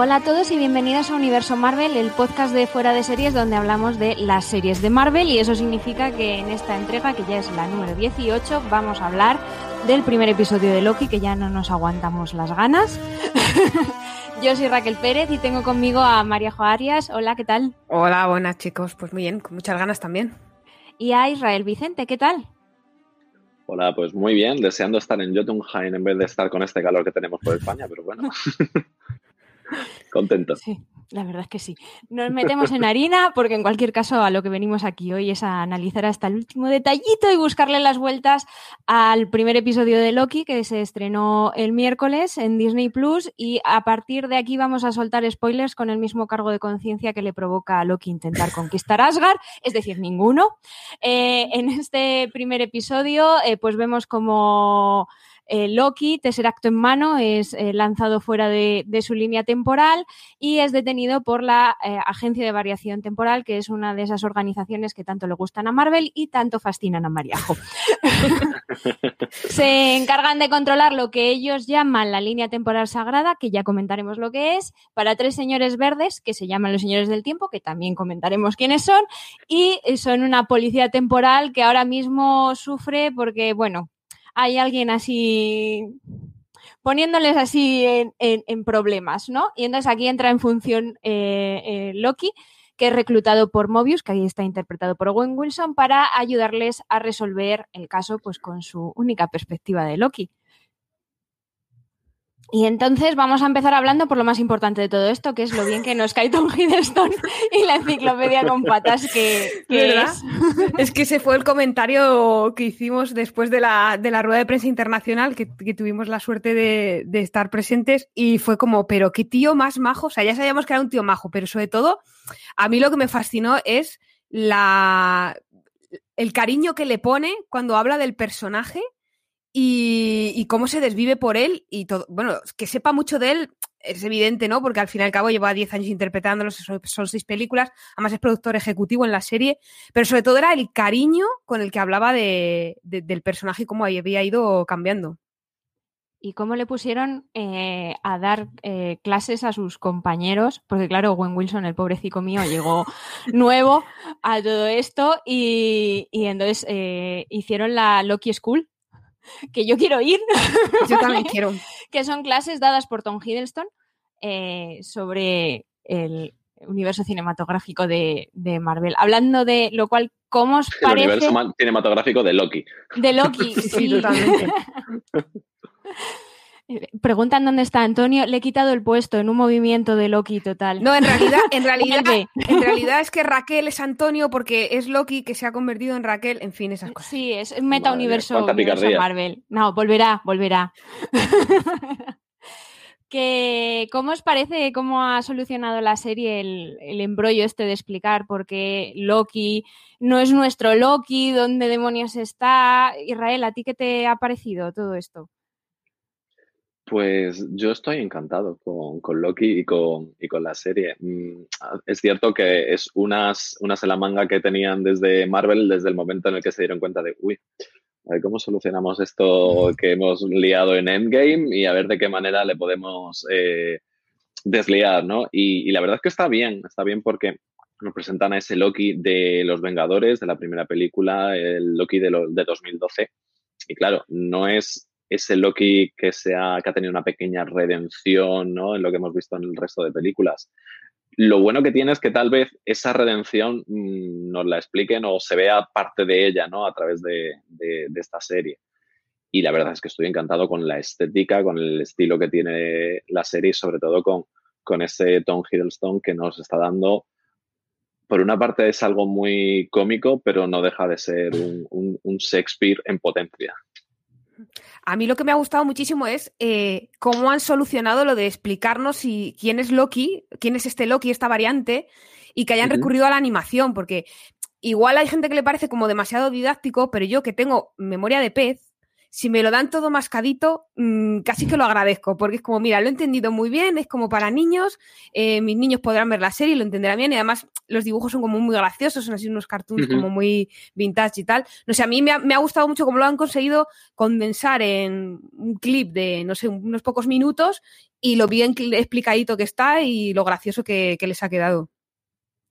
Hola a todos y bienvenidos a Universo Marvel, el podcast de fuera de series donde hablamos de las series de Marvel y eso significa que en esta entrega, que ya es la número 18, vamos a hablar del primer episodio de Loki, que ya no nos aguantamos las ganas. Yo soy Raquel Pérez y tengo conmigo a María Jo Arias. Hola, ¿qué tal? Hola, buenas chicos. Pues muy bien, con muchas ganas también. Y a Israel Vicente, ¿qué tal? Hola, pues muy bien, deseando estar en Jotunheim en vez de estar con este calor que tenemos por España, pero bueno. Contento. Sí, la verdad es que sí. Nos metemos en harina porque en cualquier caso a lo que venimos aquí hoy es a analizar hasta el último detallito y buscarle las vueltas al primer episodio de Loki que se estrenó el miércoles en Disney Plus y a partir de aquí vamos a soltar spoilers con el mismo cargo de conciencia que le provoca a Loki intentar conquistar Asgard, es decir, ninguno. Eh, en este primer episodio eh, pues vemos como eh, Loki, Tesseracto en mano, es eh, lanzado fuera de, de, su línea temporal y es detenido por la eh, Agencia de Variación Temporal, que es una de esas organizaciones que tanto le gustan a Marvel y tanto fascinan a Mariajo. Se encargan de controlar lo que ellos llaman la línea temporal sagrada, que ya comentaremos lo que es, para tres señores verdes, que se llaman los señores del tiempo, que también comentaremos quiénes son, y son una policía temporal que ahora mismo sufre porque, bueno, hay alguien así poniéndoles así en, en, problemas, ¿no? Y entonces aquí entra en función eh, eh, Loki, que es reclutado por Mobius, que ahí está interpretado por Owen Wilson, para ayudarles a resolver el caso pues con su única perspectiva de Loki. Y entonces vamos a empezar hablando por lo más importante de todo esto, que es lo bien que nos cae Tom Hiddleston y la enciclopedia con patas que, que es. Es que ese fue el comentario que hicimos después de la, de la rueda de prensa internacional, que, que tuvimos la suerte de, de, estar presentes, y fue como, pero qué tío más majo, o sea, ya sabíamos que era un tío majo, pero sobre todo, a mí lo que me fascinó es la, el cariño que le pone cuando habla del personaje y, y, cómo se desvive por él y todo. Bueno, que sepa mucho de él es evidente, ¿no? Porque al fin y al cabo lleva 10 años interpretándolo, son, son seis películas, además es productor ejecutivo en la serie, pero sobre todo era el cariño con el que hablaba de, de, del personaje y cómo había ido cambiando. Y cómo le pusieron eh, a dar eh, clases a sus compañeros, porque claro, Gwen Wilson, el pobrecito mío, llegó nuevo a todo esto y, y entonces eh, hicieron la Loki School, que yo quiero ir. Yo también quiero. que son clases dadas por Tom Hiddleston eh, sobre el universo cinematográfico de, de, Marvel. Hablando de lo cual, ¿cómo os parece? El universo cinematográfico de Loki. De Loki, sí, sí totalmente. Preguntan dónde está Antonio. Le he quitado el puesto en un movimiento de Loki total. No, en realidad, en realidad, en realidad es que Raquel es Antonio porque es Loki que se ha convertido en Raquel. En fin, esas cosas. Sí, es meta universo, universo Marvel. No, volverá, volverá. que, ¿Cómo os parece cómo ha solucionado la serie el, el embrollo este de explicar por qué Loki no es nuestro Loki? ¿Dónde demonios está? Israel, ¿a ti qué te ha parecido todo esto? Pues yo estoy encantado con, Loki y con, y con la serie. Mm, es cierto que es unas, unas en la manga que tenían desde Marvel desde el momento en el que se dieron cuenta de, uy, a ver cómo solucionamos esto que hemos liado en Endgame y a ver de qué manera le podemos eh, desliar, ¿no? Y, la verdad es que está bien, está bien porque nos presentan a ese Loki de los Vengadores, de la primera película, el Loki de, de 2012. Y claro, no es ese Loki que, ha, tenido una pequeña redención, ¿no? En lo que hemos visto en el resto de películas. Lo bueno que tiene es que tal vez esa redención mm, nos la expliquen o se vea parte de ella, ¿no? A través de, esta serie. Y la verdad es que estoy encantado con la estética, con el estilo que tiene la serie sobre todo con, ese Tom Hiddleston que nos está dando. Por una parte es algo muy cómico, pero no deja de ser un Shakespeare en potencia. A mí lo que me ha gustado muchísimo es eh, cómo han solucionado lo de explicarnos si, quién es Loki, quién es este Loki, esta variante, y que hayan recurrido a la animación, porque igual hay gente que le parece como demasiado didáctico, pero yo que tengo memoria de pez, si me lo dan todo mascadito, mm, casi que lo agradezco, porque es como, mira, lo he entendido muy bien, es como para niños, eh, mis niños podrán ver la serie y lo entenderán bien, y además los dibujos son como muy graciosos, son así unos cartoons como muy vintage y tal. No sé, a mí me ha, gustado mucho cómo lo han conseguido condensar en un clip de, no sé, unos pocos minutos y lo bien explicadito que está y lo gracioso que les ha quedado.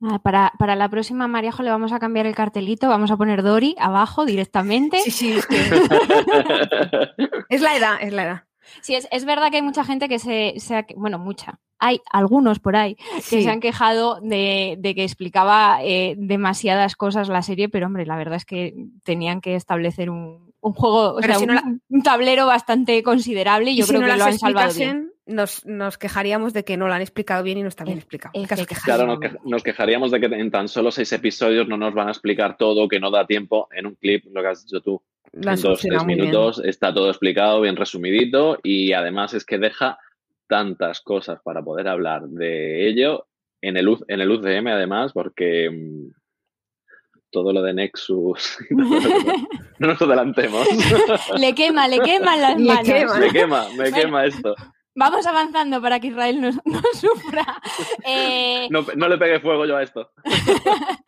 Ah, para, para, la próxima, Mariajo, le vamos a cambiar el cartelito, vamos a poner Dori abajo directamente. Sí, sí, es, es la edad, es la edad. Sí, es, es, verdad que hay mucha gente que se, se bueno, mucha, hay algunos por ahí que se han quejado de, de que explicaba eh, demasiadas cosas la serie, pero hombre, la verdad es que tenían que establecer un, un juego, o sea, un, tablero bastante considerable y yo creo que lo han salvado bien nos, nos, quejaríamos de que no lo han explicado bien y no está bien explicado. Claro, nos, quejaríamos de que en tan solo seis episodios no nos van a explicar todo, que no da tiempo en un clip, lo que has dicho tú. en dos, tres minutos está todo explicado, bien resumidito y además es que deja tantas cosas para poder hablar de ello en el, en el UCM además, porque mm, todo lo de Nexus. no nos adelantemos. le quema, le quema las manos. Me quema, me quema esto. Vamos avanzando para que Israel no, sufra. Eh, no, le pegue fuego yo a esto.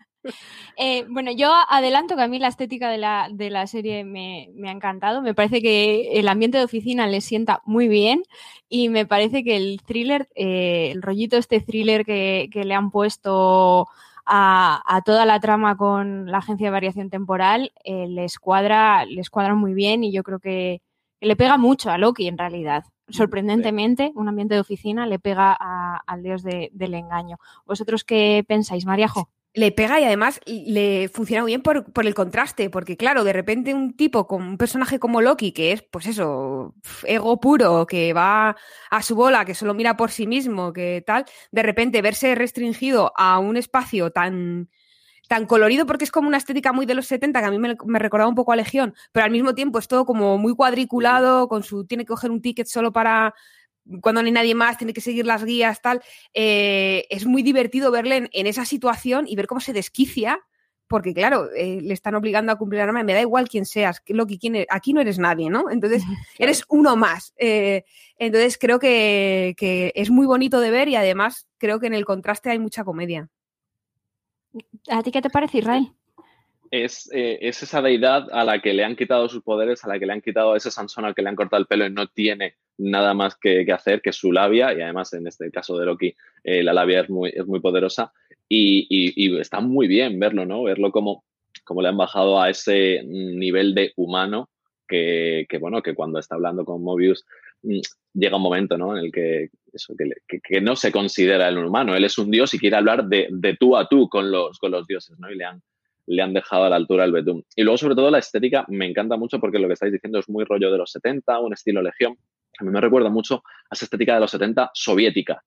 Eh, bueno, yo adelanto que a mí la estética de la, de la serie me, ha encantado. Me parece que el ambiente de oficina le sienta muy bien y me parece que el thriller, eh, el rollito este thriller que, le han puesto a, toda la trama con la agencia de variación temporal les, cuadra, les cuadra muy bien y yo creo que le pega mucho a Loki en realidad sorprendentemente, un ambiente de oficina le pega al dios del engaño. ¿Vosotros qué pensáis, Mariajo? Le pega y además le funciona muy bien por, el contraste, porque claro, de repente un tipo con un personaje como Loki, que es, pues eso, ego puro, que va a su bola, que solo mira por sí mismo, que tal, de repente verse restringido a un espacio tan, tan colorido porque es como una estética muy de los 70 que a mí me, recordaba un poco a Legión, pero al mismo tiempo es todo como muy cuadriculado, con su tiene que coger un ticket solo para cuando no hay nadie más, tiene que seguir las guías, tal. Eh, es muy divertido verle en, esa situación y ver cómo se desquicia, porque claro, eh, le están obligando a cumplir la norma, me da igual quién seas, lo que quién aquí no eres nadie, ¿no? Entonces, eres uno más. Eh, entonces, creo que, que es muy bonito de ver y además creo que en el contraste hay mucha comedia. ¿A ti qué te parece, Israel? Es, eh, es, esa deidad a la que le han quitado sus poderes, a la que le han quitado ese Sansón al que le han cortado el pelo y no tiene nada más que, hacer que su labia, y además en este caso de Loki, eh, la labia es muy, es muy poderosa y, está muy bien verlo, ¿no? Verlo como, como le han bajado a ese nivel de humano que, que, bueno, que cuando está hablando con Mobius llega un momento ¿no? en el que, eso, que, no se considera el humano. Él es un dios y quiere hablar de, de, tú a tú con los, con los dioses, ¿no? Y le han, le han dejado a la altura el betún. Y luego, sobre todo, la estética me encanta mucho porque lo que estáis diciendo es muy rollo de los 70, un estilo legión. A mí me recuerda mucho a esa estética de los 70 soviética.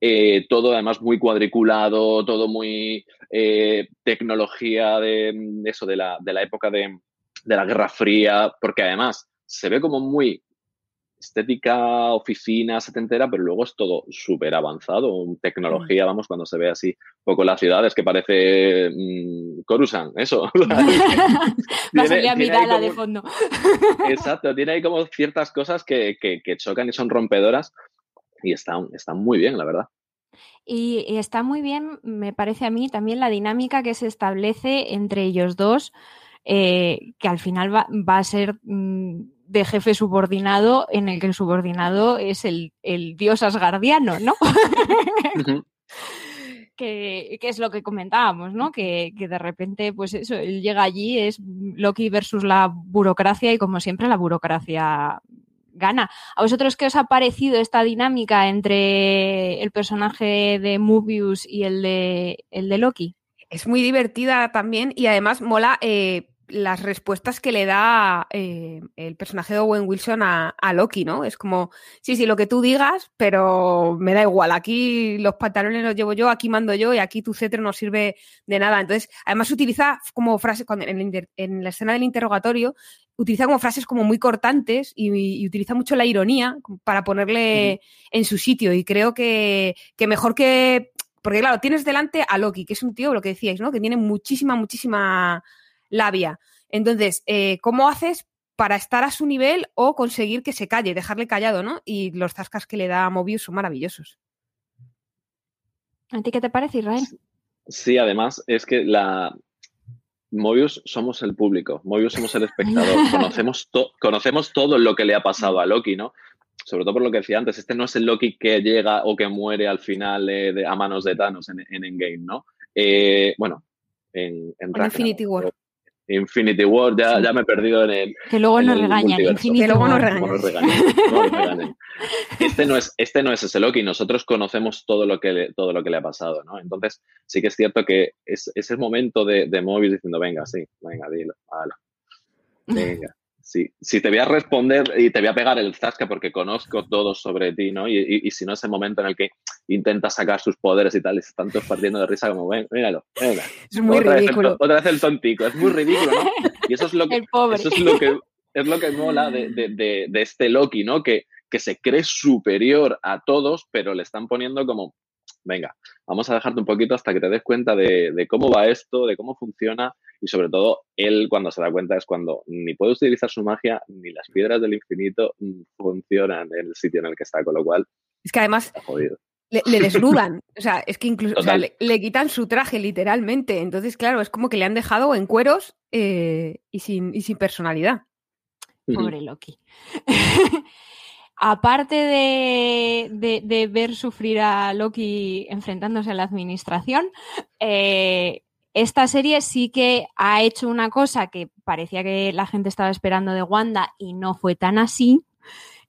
Eh, todo además muy cuadriculado, todo muy eh, tecnología de, eso, de la, de la época de, de la Guerra Fría, porque además se ve como muy estética oficina setentera, pero luego es todo súper avanzado, tecnología, mm. vamos, cuando se ve así un poco las ciudades, que parece mmm, eso. A salir a de fondo. Exacto, tiene ahí como ciertas cosas que, que, chocan y son rompedoras y están, están muy bien, la verdad. Y, está muy bien, me parece a mí, también la dinámica que se establece entre ellos dos, eh, que al final va, va a ser... Mm, de jefe subordinado en el que el subordinado es el, dios asgardiano, ¿no? que, es lo que comentábamos, ¿no? Que, de repente, pues eso, él llega allí, es Loki versus la burocracia y como siempre la burocracia gana. ¿A vosotros qué os ha parecido esta dinámica entre el personaje de Mobius y el de, el de Loki? Es muy divertida también y además mola eh, las respuestas que le da eh, el personaje de Owen Wilson a, Loki, ¿no? Es como, sí, sí, lo que tú digas, pero me da igual. Aquí los pantalones los llevo yo, aquí mando yo y aquí tu cetro no sirve de nada. Entonces, además utiliza como frases, en, la escena del interrogatorio, utiliza como frases como muy cortantes y, utiliza mucho la ironía para ponerle en su sitio. Y creo que, que mejor que... Porque claro, tienes delante a Loki, que es un tío, lo que decíais, ¿no? Que tiene muchísima, muchísima labia. Entonces, eh, ¿cómo haces para estar a su nivel o conseguir que se calle, dejarle callado, ¿no? Y los zascas que le da a Mobius son maravillosos. ¿A ti qué te parece, Israel? Sí, además es que la Mobius somos el público, Mobius somos el espectador, conocemos, conocemos todo lo que le ha pasado a Loki, ¿no? Sobre todo por lo que decía antes, este no es el Loki que llega o que muere al final eh, a manos de Thanos en, Endgame, ¿no? Eh, bueno, en, en, Infinity War. Infinity War, ya, ya me he perdido en el. Que luego nos regañan, que luego nos regañan. Este no es, este no es ese Loki, nosotros conocemos todo lo que le, todo lo que le ha pasado, ¿no? Entonces, sí que es cierto que es, ese momento de, de móvil diciendo, venga, sí, venga, dilo, venga si, te voy a responder y te voy a pegar el zasca porque conozco todo sobre ti, ¿no? Y, si no, ese momento en el que intentas sacar sus poderes y tal, y están todos partiendo de risa como, ven, míralo, venga. Es muy ridículo. otra vez el tontico, es muy ridículo, ¿no? Y eso es lo que, Eso es lo que, es lo que mola de, de, de, este Loki, ¿no? Que, que se cree superior a todos, pero le están poniendo como, venga, vamos a dejarte un poquito hasta que te des cuenta de, de, cómo va esto, de cómo funciona y sobre todo él cuando se da cuenta es cuando ni puede utilizar su magia ni las piedras del infinito funcionan en el sitio en el que está, con lo cual... Es que además... Le, desnudan, o sea, es que incluso le, quitan su traje literalmente, entonces claro, es como que le han dejado en cueros eh, y, sin, y sin personalidad. Pobre Loki. Aparte de, de, ver sufrir a Loki enfrentándose a la administración, eh, esta serie sí que ha hecho una cosa que parecía que la gente estaba esperando de Wanda y no fue tan así,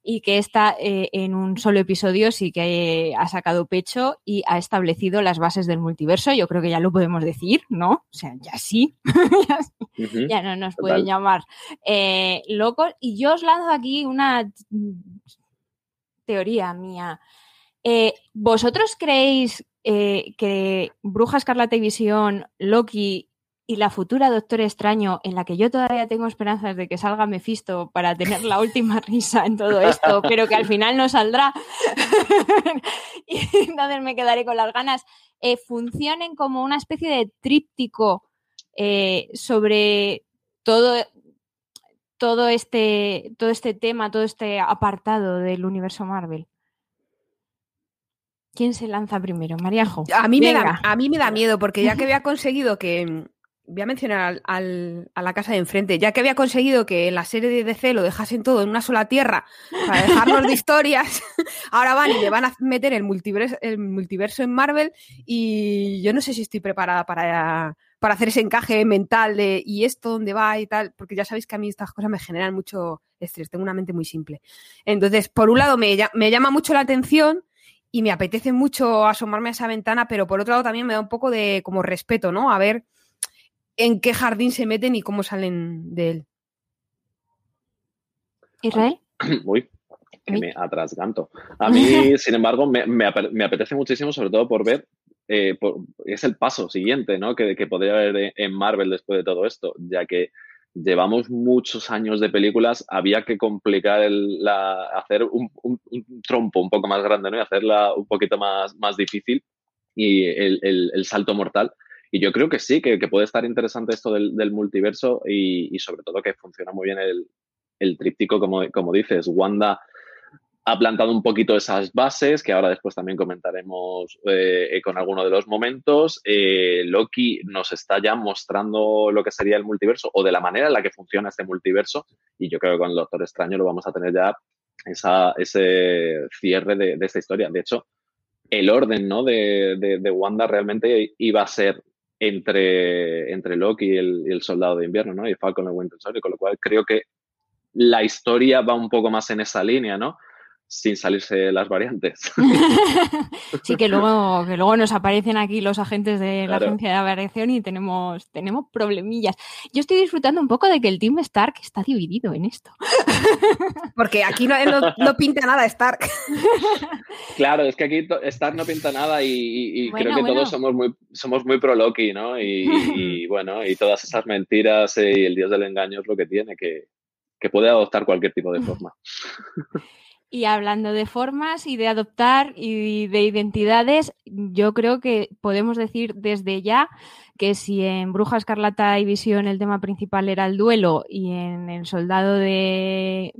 y que está eh, en un solo episodio sí que ha sacado pecho y ha establecido las bases del multiverso. Yo creo que ya lo podemos decir, ¿no? O sea, ya sí, ya, no nos pueden llamar eh, locos. Y yo os lanzo aquí una teoría mía. Eh, ¿Vosotros creéis eh, que Bruja Escarlata y Visión, Loki y la futura Doctor Extraño, en la que yo todavía tengo esperanzas de que salga Mephisto para tener la última risa en todo esto, pero que al final no saldrá, y entonces me quedaré con las ganas, eh, funcionen como una especie de tríptico eh, sobre todo, todo, este, todo este tema, todo este apartado del universo Marvel. ¿Quién se lanza primero? Mariajo. A mí, me da, a mí me da miedo, porque ya que había conseguido que. Voy a mencionar al, a la casa de enfrente. Ya que había conseguido que en la serie de DC lo dejasen todo en una sola tierra para dejarnos de historias, ahora van y le van a meter el multiverso, el multiverso en Marvel. Y yo no sé si estoy preparada para, para hacer ese encaje mental de y esto dónde va y tal, porque ya sabéis que a mí estas cosas me generan mucho estrés, tengo una mente muy simple. Entonces, por un lado me, me llama mucho la atención y me apetece mucho asomarme a esa ventana, pero por otro lado también me da un poco de como respeto, ¿no? A ver en qué jardín se meten y cómo salen de él. Israel. Uy, que me atrasganto. A mí, sin embargo, me, apetece muchísimo, sobre todo por ver, eh, es el paso siguiente, ¿no? Que, que podría haber en Marvel después de todo esto, ya que llevamos muchos años de películas, había que complicar el, la, hacer un, trompo un poco más grande, ¿no? Y hacerla un poquito más, más difícil y el, el, salto mortal. Y yo creo que sí, que, que puede estar interesante esto del, del multiverso y, y, sobre todo que funciona muy bien el, el tríptico, como, como dices, Wanda ha plantado un poquito esas bases, que ahora después también comentaremos eh, con alguno de los momentos. Eh, Loki nos está ya mostrando lo que sería el multiverso o de la manera en la que funciona este multiverso. Y yo creo que con el Doctor Extraño lo vamos a tener ya esa, ese cierre de, esta historia. De hecho, el orden ¿no? de, de, Wanda realmente iba a ser entre, entre Loki y el, Soldado de Invierno, ¿no? Y Falcon y Winter Soldier, con lo cual creo que la historia va un poco más en esa línea, ¿no? Sin salirse las variantes. sí, que luego, que luego nos aparecen aquí los agentes de la agencia de variación y tenemos, tenemos problemillas. Yo estoy disfrutando un poco de que el Team Stark está dividido en esto. Porque aquí no, pinta nada Stark. Claro, es que aquí Stark no pinta nada y, creo que todos somos muy, somos muy pro Loki, ¿no? Y, bueno, y todas esas mentiras y el dios del engaño es lo que tiene, que, que puede adoptar cualquier tipo de forma. Y hablando de formas y de adoptar y de identidades, yo creo que podemos decir desde ya que si en Bruja Escarlata y Visión el tema principal era el duelo y en el soldado de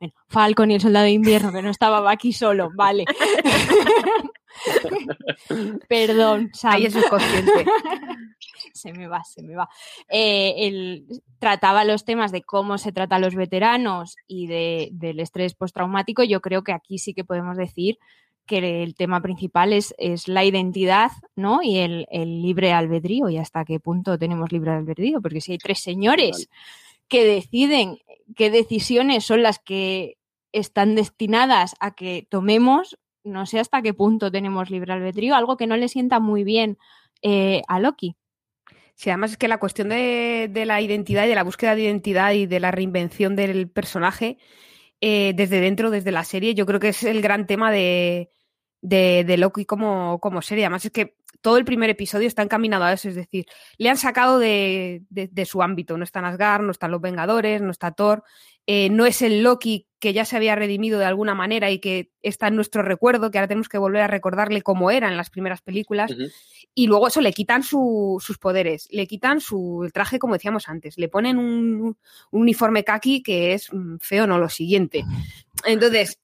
bueno, Falcon y el soldado de invierno, que no estaba aquí solo, vale. Perdón, Sam. Ahí es se me va, se me va. Eh, trataba los temas de cómo se trata a los veteranos y del estrés postraumático. Yo creo que aquí sí que podemos decir que el tema principal es, es la identidad ¿no? y el, libre albedrío y hasta qué punto tenemos libre albedrío, porque si hay tres señores que deciden qué decisiones son las que están destinadas a que tomemos, no sé hasta qué punto tenemos libre albedrío, algo que no le sienta muy bien eh, a Loki. Sí, además es que la cuestión de, la identidad y de la búsqueda de identidad y de la reinvención del personaje eh, desde dentro, desde la serie, yo creo que es el gran tema de, Loki como, como, serie. Además es que todo el primer episodio está encaminado a eso, es decir, le han sacado de, de su ámbito. No está Asgard, no están los Vengadores, no está Thor, eh, no es el Loki que ya se había redimido de alguna manera y que está en nuestro recuerdo, que ahora tenemos que volver a recordarle cómo era en las primeras películas. Y luego eso, le quitan sus poderes, le quitan su traje, como decíamos antes, le ponen un, uniforme kaki que es mm, feo, no lo siguiente. Entonces,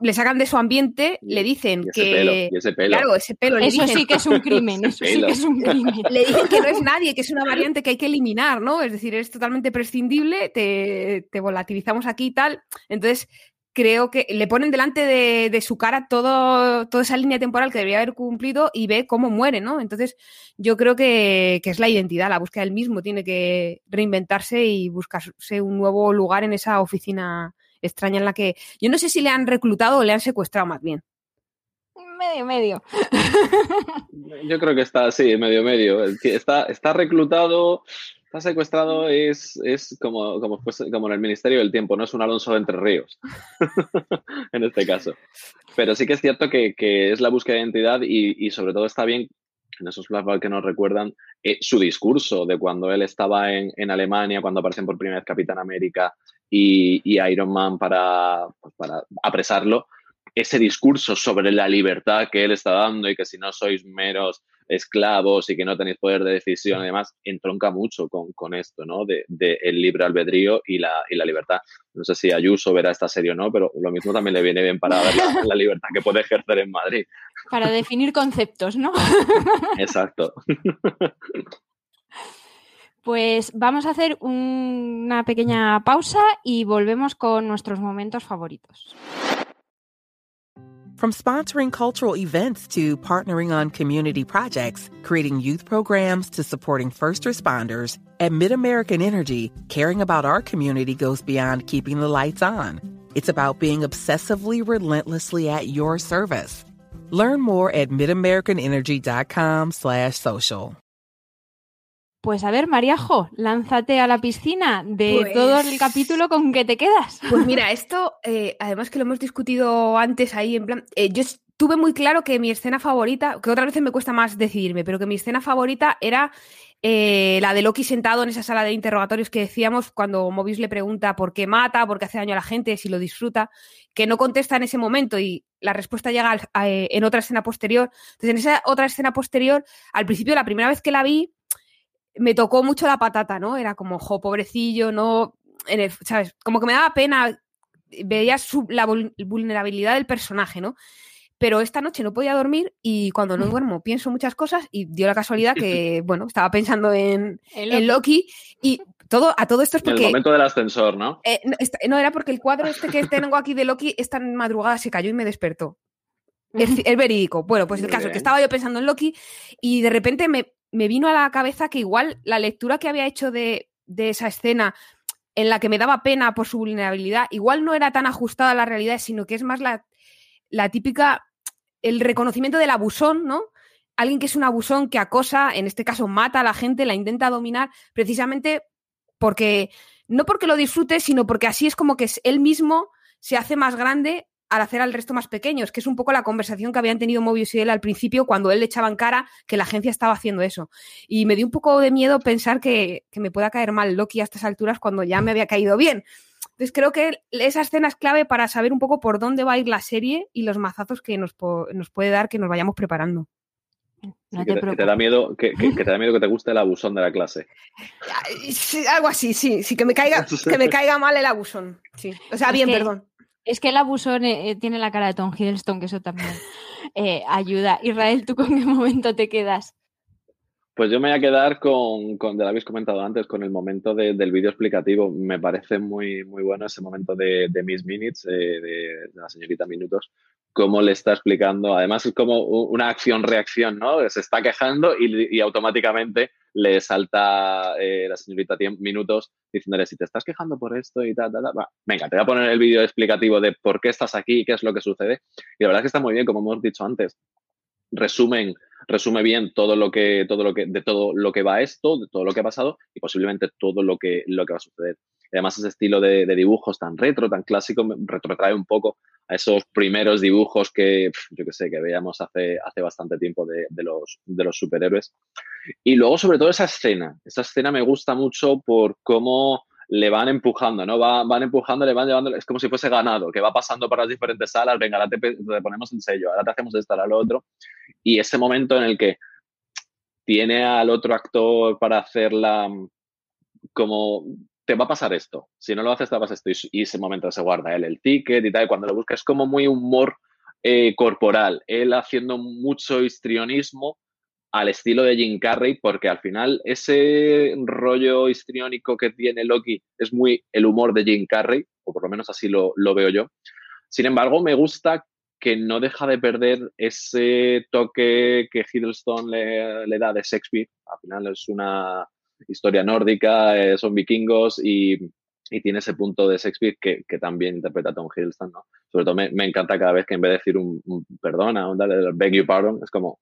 le sacan de su ambiente, le dicen que. ese pelo. Claro, ese pelo. eso sí que es un crimen. eso sí que es un crimen. Le dicen que no es nadie, que es una variante que hay que eliminar, ¿no? Es decir, es totalmente prescindible, te, te volatilizamos aquí y tal. Entonces, creo que le ponen delante de, su cara todo, toda esa línea temporal que debería haber cumplido y ve cómo muere, ¿no? Entonces, yo creo que, que, es la identidad, la búsqueda del mismo, tiene que reinventarse y buscarse un nuevo lugar en esa oficina extraña en la que yo no sé si le han reclutado o le han secuestrado más bien. Medio, medio. Yo creo que está, sí, medio, medio. Está, está reclutado, está secuestrado, es, es como, como, como en el Ministerio del Tiempo, no es un Alonso de Entre Ríos, en este caso. Pero sí que es cierto que, que es la búsqueda de identidad y, y, sobre todo está bien en esos flashbacks que nos recuerdan eh, su discurso de cuando él estaba en, en, Alemania, cuando aparecen por primera vez Capitán América y, y Iron Man para, pues, para apresarlo, ese discurso sobre la libertad que él está dando y que si no sois meros esclavos y que no tenéis poder de decisión y demás, entronca mucho con, con esto, ¿no? De, de, el libre albedrío y la, y la libertad. No sé si Ayuso verá esta serie o no, pero lo mismo también le viene bien para ver la, la libertad que puede ejercer en Madrid. Para definir conceptos, ¿no? Exacto. Pues vamos a hacer una pequeña pausa y volvemos con nuestros momentos favoritos. From sponsoring cultural events to partnering on community projects, creating youth programs to supporting first responders, at MidAmerican Energy, caring about our community goes beyond keeping the lights on. It's about being obsessively relentlessly at your service. Learn more at midamericanenergy.com slash social. Pues a ver, Mariajo, lánzate a la piscina de todo el pues capítulo con que te quedas. Pues mira, esto, eh, además que lo hemos discutido antes ahí, en plan, eh, yo tuve muy claro que mi escena favorita, que otras veces me cuesta más decidirme, pero que mi escena favorita era eh, la de Loki sentado en esa sala de interrogatorios que decíamos cuando Mobius le pregunta por qué mata, por qué hace daño a la gente, si lo disfruta, que no contesta en ese momento y la respuesta llega en otra escena posterior. Entonces, en esa otra escena posterior, al principio, la primera vez que la vi, me tocó mucho la patata, ¿no? Era como, jo, pobrecillo, no, ¿sabes? Como que me daba pena, veías la vulnerabilidad del personaje, ¿no? pero esta noche no podía dormir y cuando no duermo pienso muchas cosas y dio la casualidad que, bueno, estaba pensando en, Loki y todo, a todo esto es porque... En el momento del ascensor, ¿no? Eh, no, era porque el cuadro este que tengo aquí de Loki esta madrugada se cayó y me despertó. Es, verídico. Bueno, pues el caso, que estaba yo pensando en Loki y de repente me, vino a la cabeza que igual la lectura que había hecho de, de esa escena en la que me daba pena por su vulnerabilidad, igual no era tan ajustada a la realidad, sino que es más la, la típica el reconocimiento del abusón, ¿no? Alguien que es un abusón que acosa, en este caso mata a la gente, la intenta dominar, precisamente porque, no porque lo disfrute, sino porque así es como que él mismo se hace más grande al hacer al resto más pequeños, que es un poco la conversación que habían tenido Mobius y él al principio cuando él le echaba en cara que la agencia estaba haciendo eso. Y me dio un poco de miedo pensar que, que me pueda caer mal Loki a estas alturas cuando ya me había caído bien. Entonces creo que esa escena es clave para saber un poco por dónde va a ir la serie y los mazazos que nos, puede dar que nos vayamos preparando. que, te, da miedo que, te da miedo que te guste el abusón de la clase. algo así, sí, sí, que me caiga, que me caiga mal el abusón. Sí. O sea, bien, perdón. Es que el abusón eh, eh, tiene la cara de Tom Hiddleston, que eso también eh, ayuda. Israel, ¿tú con qué momento te quedas? Pues yo me voy a quedar con, con, lo habéis comentado antes, con el momento del vídeo explicativo. Me parece muy, muy bueno ese momento de, Miss Minutes, de, la señorita Minutos, cómo le está explicando. Además, es como una acción-reacción, ¿no? Se está quejando y, automáticamente le salta eh, la señorita Minutos diciéndole, si te estás quejando por esto y tal, tal, tal, venga, te voy a poner el vídeo explicativo de por qué estás aquí y qué es lo que sucede. Y la verdad es que está muy bien, como hemos dicho antes. Resumen resume bien todo lo que, todo lo que, de todo lo que va esto, de todo lo que ha pasado y posiblemente todo lo que, lo que va a suceder. Además, ese estilo de, dibujos tan retro, tan clásico, me retrotrae un poco a esos primeros dibujos que, yo que sé, que veíamos hace, hace bastante tiempo de, los, de los superhéroes. Y luego, sobre todo, esa escena. Esa escena me gusta mucho por cómo le van empujando, ¿no? van empujando, le van llevando, es como si fuese ganado, que va pasando por las diferentes salas, venga, ahora te, ponemos el sello, ahora te hacemos esto, ahora lo otro. Y ese momento en el que tiene al otro actor para hacerla como te va a pasar esto, si no lo haces te va a pasar esto y, ese momento se guarda él el ticket y tal, y cuando lo busca es como muy humor eh, corporal, él haciendo mucho histrionismo al estilo de Jim Carrey, porque al final ese rollo histriónico que tiene Loki es muy el humor de Jim Carrey, o por lo menos así lo, veo yo. Sin embargo, me gusta que no deja de perder ese toque que Hiddleston le, da de Shakespeare. Al final es una historia nórdica, eh, son vikingos y, tiene ese punto de Shakespeare que, también interpreta Tom Hiddleston. ¿no? Sobre todo me, encanta cada vez que en vez de decir un, perdona, un beg you pardon, es como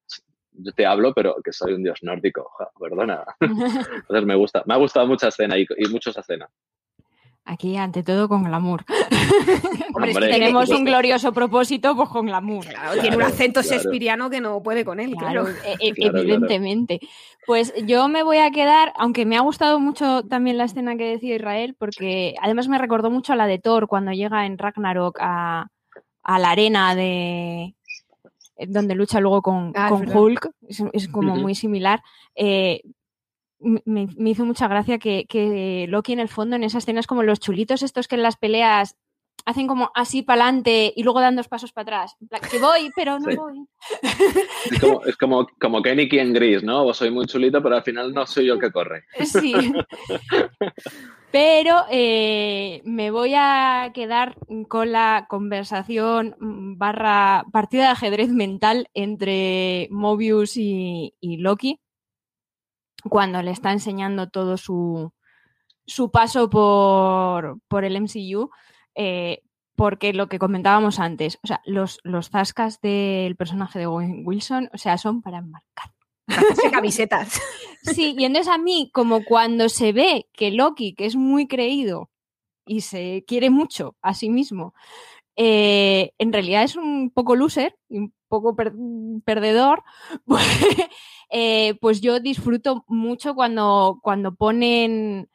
yo te hablo, pero que soy un dios nórdico, perdona. Entonces me gusta, me ha gustado mucha escena y, y mucho esa escena. Aquí, ante todo, con glamour. Hombre, tenemos un glorioso propósito, pues con glamour. tiene un acento claro. que no puede con él, claro. E, e, evidentemente. Pues yo me voy a quedar, aunque me ha gustado mucho también la escena que decía Israel, porque además me recordó mucho a la de Thor cuando llega en Ragnarok a, a la arena de, donde lucha luego con, ah, Hulk, es, como muy similar. Eh, me, hizo mucha gracia que, Loki en el fondo en esa escena es como los chulitos estos que en las peleas hacen como así para adelante y luego dan dos pasos para atrás. Que voy, pero no voy. Es como, como, Kenny en gris, ¿no? Soy muy chulito, pero al final no soy yo el que corre. Sí. Pero eh, me voy a quedar con la conversación barra partida de ajedrez mental entre Mobius y, Loki cuando le está enseñando todo su, su paso por, por el MCU. Eh, porque lo que comentábamos antes, o sea, los, los zascas del personaje de Wilson, o sea, son para enmarcar camisetas. Sí, y entonces a mí, como cuando se ve que Loki, que es muy creído y se quiere mucho a sí mismo, eh, en realidad es un poco loser y un poco perdedor, pues, eh, pues, yo disfruto mucho cuando, cuando ponen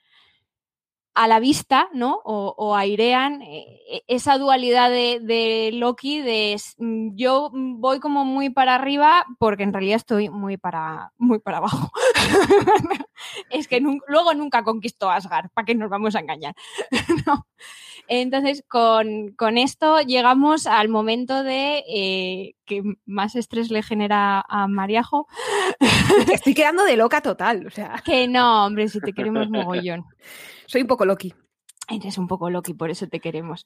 a la vista, ¿no? O, airean eh, esa dualidad de, Loki de mm, yo voy como muy para arriba porque en realidad estoy muy para, muy para abajo. es que luego nunca conquistó Asgard, ¿para qué nos vamos a engañar? Entonces, con, esto llegamos al momento de eh, que más estrés le genera a Mariajo. Estoy quedando de loca total, o sea. Que no, hombre, si te queremos mogollón. Soy un poco Loki. Eres un poco Loki, por eso te queremos.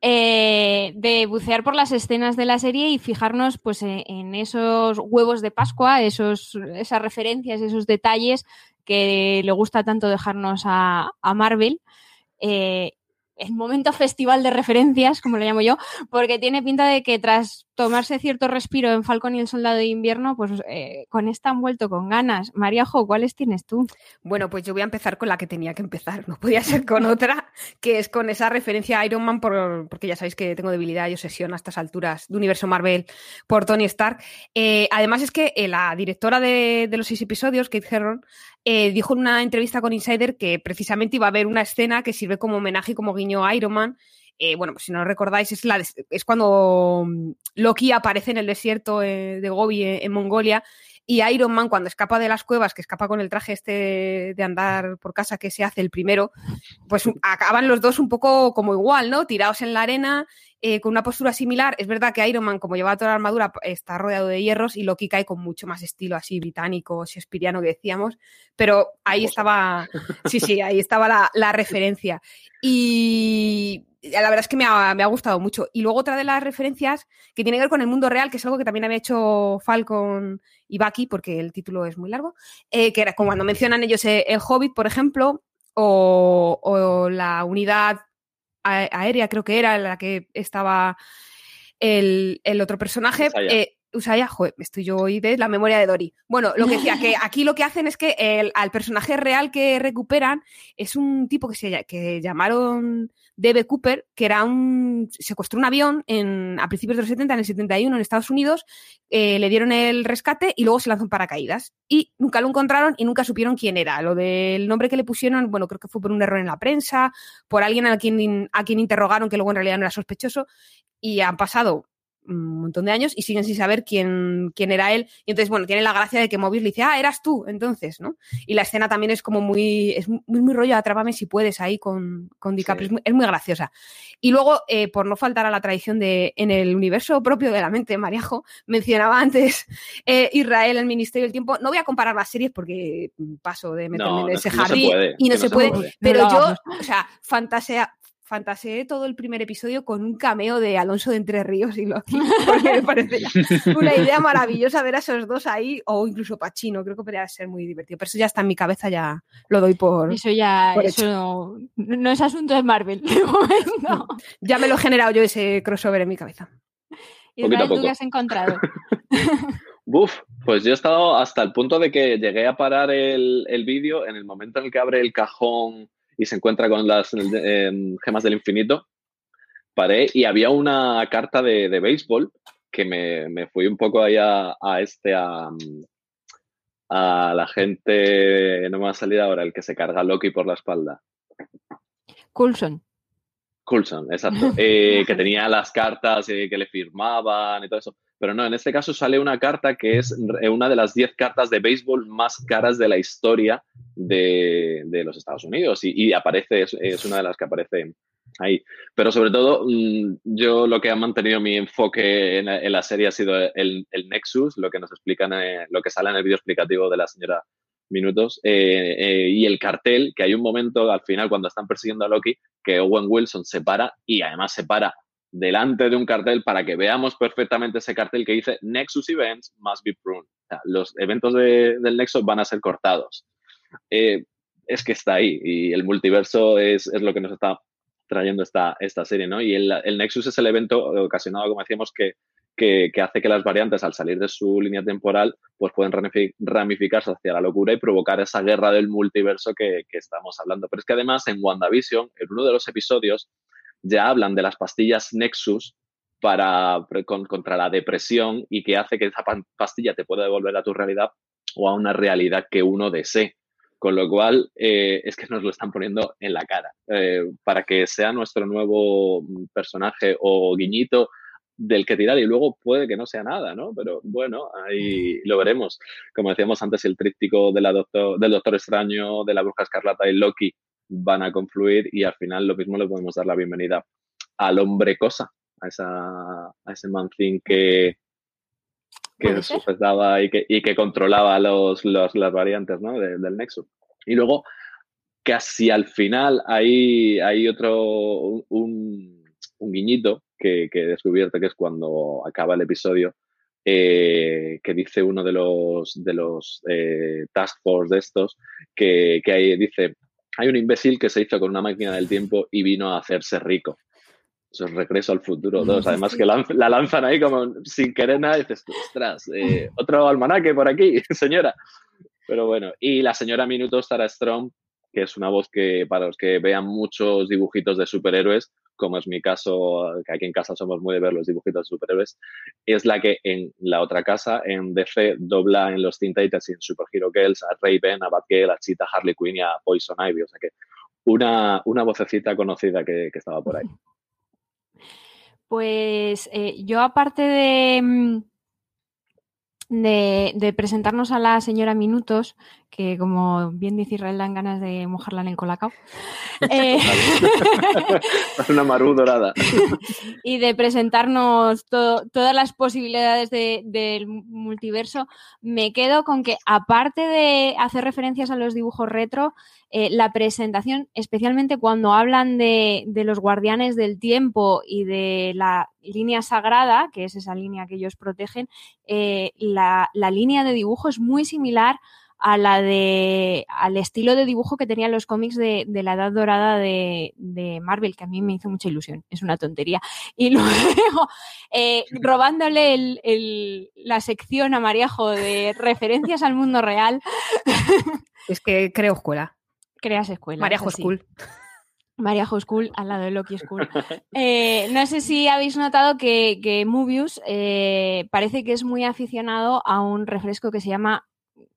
Eh, de bucear por las escenas de la serie y fijarnos pues, e, en esos huevos de Pascua, esos, esas referencias, esos detalles que le gusta tanto dejarnos a, Marvel. Eh, el momento festival de referencias, como lo llamo yo, porque tiene pinta de que tras tomarse cierto respiro en Falcon y el Soldado de Invierno, pues eh, con esta han vuelto con ganas. Maríajo, ¿cuáles tienes tú? Bueno, pues yo voy a empezar con la que tenía que empezar, no podía ser con otra, que es con esa referencia a Iron Man, porque ya sabéis que tengo debilidad y obsesión a estas alturas de Universo Marvel por Tony Stark. Eh, además es que eh, la directora de, los seis episodios, Kate Herron, dijo en una entrevista con Insider que precisamente iba a haber una escena que sirve como homenaje y como guiño a Iron Man. Eh, bueno, pues si no lo recordáis, es, la, es cuando mm, Loki aparece en el desierto eh, de Gobi eh, en, Mongolia y Iron Man cuando escapa de las cuevas, que escapa con el traje este de andar por casa que se hace el primero, pues acaban los dos un poco como igual, ¿no? Tirados en la arena, con una postura similar. Es verdad que Iron Man, como lleva toda la armadura, está rodeado de hierros y Loki cae con mucho más estilo así británico, shakespeariano que decíamos, pero ahí estaba, sí, sí, ahí estaba la, la referencia. Y la verdad es que me ha, gustado mucho. Y luego otra de las referencias que tiene que ver con el mundo real, que es algo que también había hecho Falcon y Bucky, porque el título es muy largo, eh, que era como cuando mencionan ellos eh, el Hobbit, por ejemplo, o, la unidad aérea, creo que era la que estaba el, otro personaje. Eh, Usaya, joder, estoy yo hoy de la memoria de Dory. Bueno, lo que decía, que aquí lo que hacen es que el, al personaje real que recuperan es un tipo que se que llamaron Debe Cooper, que era un. secuestró un avión en, a principios de los 70, en el 71, en Estados Unidos, eh, le dieron el rescate y luego se lanzó en paracaídas. Y nunca lo encontraron y nunca supieron quién era. Lo del nombre que le pusieron, bueno, creo que fue por un error en la prensa, por alguien a quien, a quien interrogaron que luego en realidad no era sospechoso. Y han pasado un montón de años y siguen sin saber quién, quién era él. Y entonces, bueno, tiene la gracia de que Mobius le dice, ah, eras tú, entonces, ¿no? Y la escena también es como muy, es muy, muy rollo, atrápame si puedes ahí con, con DiCaprio, es, muy, graciosa. Y luego, eh, por no faltar a la tradición de, en el universo propio de la mente, Mariajo, mencionaba antes eh, Israel, el Ministerio del Tiempo. No voy a comparar las series porque paso de meterme en ese jardín y no, se, puede, pero yo, o sea, fantasea, fantaseé todo el primer episodio con un cameo de Alonso de Entre Ríos y Loki, porque me parece una idea maravillosa ver a esos dos ahí, o incluso Pachino, creo que podría ser muy divertido, pero eso ya está en mi cabeza, ya lo doy por... Eso ya, eso no, es asunto de Marvel, ya me lo he generado yo ese crossover en mi cabeza. ¿Y tú qué has encontrado? Buf, pues yo he estado hasta el punto de que llegué a parar el, el vídeo en el momento en el que abre el cajón y se encuentra con las em, gemas del infinito, paré y había una carta de, béisbol que me, me, fui un poco ahí a, este, a, la gente, no me va a salir ahora, el que se carga Loki por la espalda. Coulson. Coulson, exacto. Eh, que tenía las cartas eh, que le firmaban y todo eso. Pero no, en este caso sale una carta que es una de las 10 cartas de béisbol más caras de la historia de, los Estados Unidos y, aparece, es, una de las que aparece ahí. Pero sobre todo, mm, yo lo que ha mantenido mi enfoque en, la serie ha sido el, Nexus, lo que nos explican, eh, lo que sale en el vídeo explicativo de la señora Minutos, eh, eh, y el cartel, que hay un momento al final cuando están persiguiendo a Loki, que Owen Wilson se para y además se para delante de un cartel para que veamos perfectamente ese cartel que dice Nexus Events must be pruned. los eventos del Nexus van a ser cortados. Eh, es que está ahí y el multiverso es, lo que nos está trayendo esta, esta serie, ¿no? Y el, Nexus es el evento ocasionado, como decíamos, que, que, hace que las variantes, al salir de su línea temporal, pues pueden ramificarse hacia la locura y provocar esa guerra del multiverso que, que estamos hablando. Pero es que además en WandaVision, en uno de los episodios, ya hablan de las pastillas Nexus para, contra la depresión y que hace que esa pastilla te pueda devolver a tu realidad o a una realidad que uno desee. Con lo cual, eh, es que nos lo están poniendo en la cara. Eh, para que sea nuestro nuevo personaje o guiñito del que tirar y luego puede que no sea nada, ¿no? Pero bueno, ahí lo veremos. Como decíamos antes, el tríptico del Doctor Extraño, de la Bruja Escarlata y Loki van a confluir y al final lo mismo le podemos dar la bienvenida al hombre cosa, a, esa, a ese mancín que, que sujetaba y que, y que controlaba los, los, las variantes ¿no? del Nexus. Y luego, casi al final, hay, hay otro, un, un guiñito que, que, he descubierto que es cuando acaba el episodio, eh, que dice uno de los, de los eh, task force de estos, que, que ahí dice, hay un imbécil que se hizo con una máquina del tiempo y vino a hacerse rico. Eso es Regreso al Futuro 2. Además que la, lanzan ahí como sin querer nada y dices, ostras, eh, otro almanaque por aquí, señora. Pero bueno, y la señora Minuto, Sarah Strong, que es una voz que para los que vean muchos dibujitos de superhéroes, como es mi caso, que aquí en casa somos muy de ver los dibujitos de superhéroes, es la que en la otra casa, en DC, dobla en los Teen y en Super Hero Girls a Raven, a Batgirl, a Cheetah, Harley Quinn y a Poison Ivy. O sea que una, una vocecita conocida que, estaba por ahí. Pues eh, yo aparte mm, de, de, presentarnos a la señora Minutos, que como bien dice Israel dan ganas de mojarla en el colacao. Eh, una marú dorada. y de presentarnos todas las posibilidades de, del multiverso, me quedo con que aparte de hacer referencias a los dibujos retro, eh, la presentación, especialmente cuando hablan de, de, los guardianes del tiempo y de la línea sagrada, que es esa línea que ellos protegen, eh, la, la línea de dibujo es muy similar a la de al estilo de dibujo que tenían los cómics de, de la edad dorada de, de, Marvel, que a mí me hizo mucha ilusión, es una tontería. Y luego, eh, robándole el, el, la sección a Mariajo de referencias al mundo real. Es que creo escuela. Creas escuela. Mariajo School. Mariajo School al lado de Loki School. Eh, no sé si habéis notado que, que Mubius eh, parece que es muy aficionado a un refresco que se llama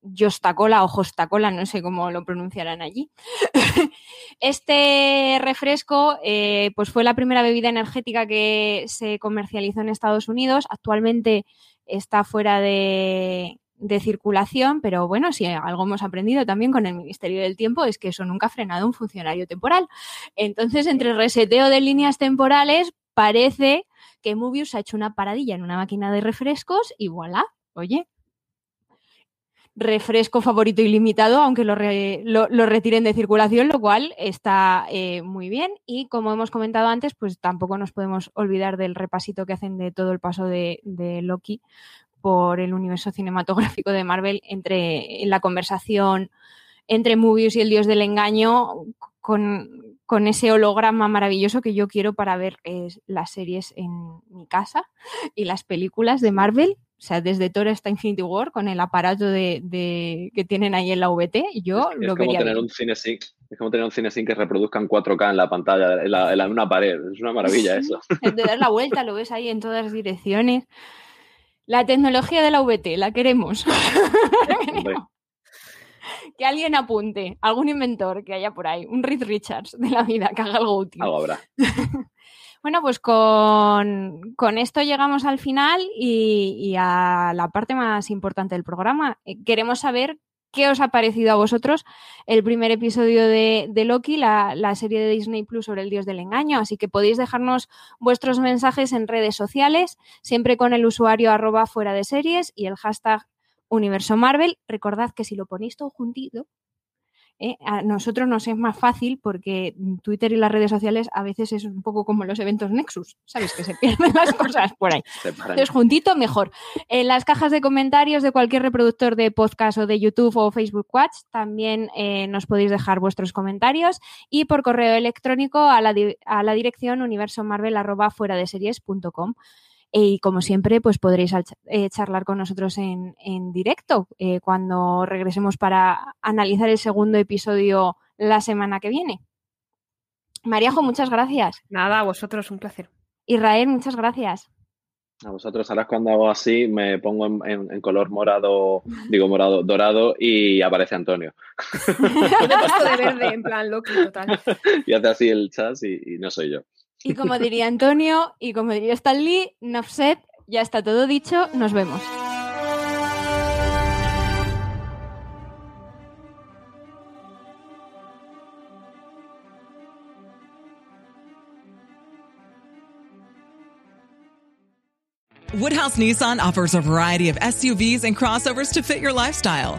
Jostacola o Jostacola, no sé cómo lo pronunciarán allí. este refresco eh, pues fue la primera bebida energética que se comercializó en Estados Unidos. Actualmente está fuera de, de circulación, pero bueno, si algo hemos aprendido también con el Ministerio del Tiempo es que eso nunca ha frenado un funcionario temporal. Entonces, entre reseteo de líneas temporales, parece que Mubius ha hecho una paradilla en una máquina de refrescos y voilà, oye, refresco favorito ilimitado, aunque lo, re, lo, retiren de circulación, lo cual está eh, muy bien. Y como hemos comentado antes, pues tampoco nos podemos olvidar del repasito que hacen de todo el paso de, de Loki por el universo cinematográfico de Marvel entre la conversación entre Mobius y el dios del engaño con, con ese holograma maravilloso que yo quiero para ver eh, las series en mi casa y las películas de Marvel o sea, desde Thor hasta Infinity War, con el aparato de, de que tienen ahí en la VT, yo es, lo es. Como tener un cine sync, es como tener un cine sync que reproduzca en 4K en la pantalla, en, la, en, la, en una pared. Es una maravilla eso. De dar la vuelta, lo ves ahí en todas direcciones. La tecnología de la VT, la queremos. que alguien apunte, algún inventor que haya por ahí, un Reed Richards de la vida, que haga algo útil. Algo habrá. Bueno, pues con, con, esto llegamos al final y, a la parte más importante del programa. Eh, queremos saber qué os ha parecido a vosotros el primer episodio de, de Loki, la, la, serie de Disney Plus sobre el dios del engaño. Así que podéis dejarnos vuestros mensajes en redes sociales, siempre con el usuario arroba fuera de series y el hashtag universo Marvel. Recordad que si lo ponéis todo juntito, ¿eh? a nosotros nos es más fácil porque Twitter y las redes sociales a veces es un poco como los eventos Nexus, ¿sabes? Que se pierden las cosas por ahí. Entonces, juntito, mejor. En las cajas de comentarios de cualquier reproductor de podcast o de YouTube o Facebook Watch también eh, nos podéis dejar vuestros comentarios y por correo electrónico a la, a la dirección universomarvel y como siempre, pues podréis eh, charlar con nosotros en, en directo eh, cuando regresemos para analizar el segundo episodio la semana que viene. Mariajo, muchas gracias. Nada, a vosotros, un placer. Israel, muchas gracias. A vosotros, ahora cuando hago así, me pongo en, color morado, digo morado, dorado y aparece Antonio. de verde, en plan Loki, total. Y hace así el chas y, no soy yo. Y como diría Antonio, y como diría Stan Lee, Nafset, ya está todo dicho, nos vemos. Woodhouse Nissan offers a variety of SUVs and crossovers to fit your lifestyle.